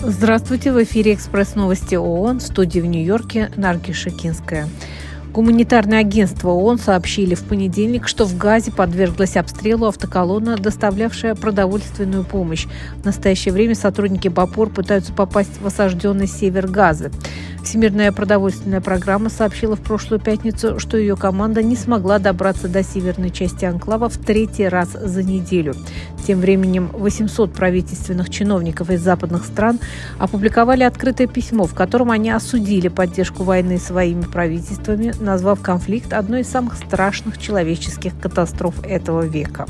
Здравствуйте, в эфире «Экспресс новости ООН» в студии в Нью-Йорке Нарги Шакинская. Гуманитарное агентство ООН сообщили в понедельник, что в Газе подверглась обстрелу автоколонна, доставлявшая продовольственную помощь. В настоящее время сотрудники БАПОР пытаются попасть в осажденный север Газы. Всемирная продовольственная программа сообщила в прошлую пятницу, что ее команда не смогла добраться до северной части анклава в третий раз за неделю. Тем временем 800 правительственных чиновников из западных стран опубликовали открытое письмо, в котором они осудили поддержку войны своими правительствами, назвав конфликт одной из самых страшных человеческих катастроф этого века.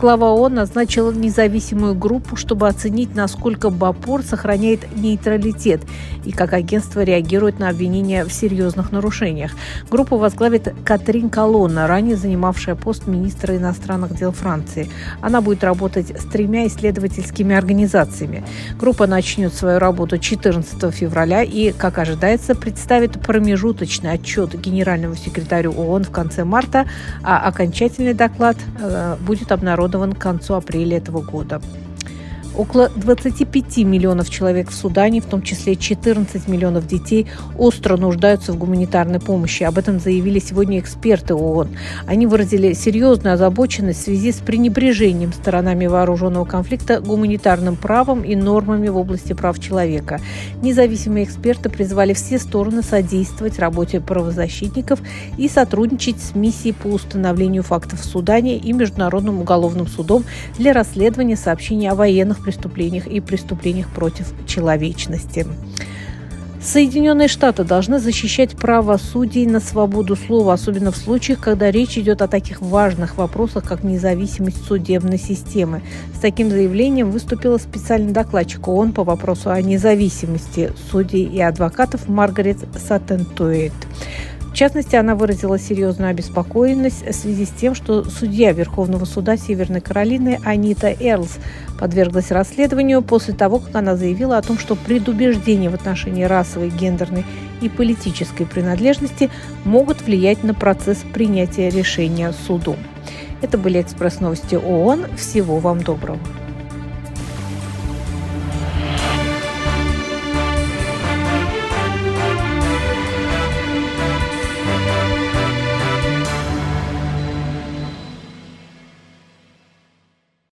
Глава ООН назначила независимую группу, чтобы оценить, насколько БАПОР сохраняет нейтралитет и как агентство реагирует на обвинения в серьезных нарушениях. Группу возглавит Катрин Колонна, ранее занимавшая пост министра иностранных дел Франции. Она будет работать с тремя исследовательскими организациями. Группа начнет свою работу 14 февраля и, как ожидается, представит промежуточный отчет генеральному секретарю ООН в конце марта, а окончательный доклад э, будет обнародован обнародован к концу апреля этого года. Около 25 миллионов человек в Судане, в том числе 14 миллионов детей, остро нуждаются в гуманитарной помощи. Об этом заявили сегодня эксперты ООН. Они выразили серьезную озабоченность в связи с пренебрежением сторонами вооруженного конфликта гуманитарным правом и нормами в области прав человека. Независимые эксперты призвали все стороны содействовать работе правозащитников и сотрудничать с миссией по установлению фактов в Судане и Международным уголовным судом для расследования сообщений о военных преступлениях и преступлениях против человечности. Соединенные Штаты должны защищать право судей на свободу слова, особенно в случаях, когда речь идет о таких важных вопросах, как независимость судебной системы. С таким заявлением выступила специальный докладчик ООН по вопросу о независимости судей и адвокатов Маргарет Сатентуэйт. В частности, она выразила серьезную обеспокоенность в связи с тем, что судья Верховного суда Северной Каролины Анита Эрлс подверглась расследованию после того, как она заявила о том, что предубеждения в отношении расовой, гендерной и политической принадлежности могут влиять на процесс принятия решения судом. Это были экспресс-новости ООН. Всего вам доброго.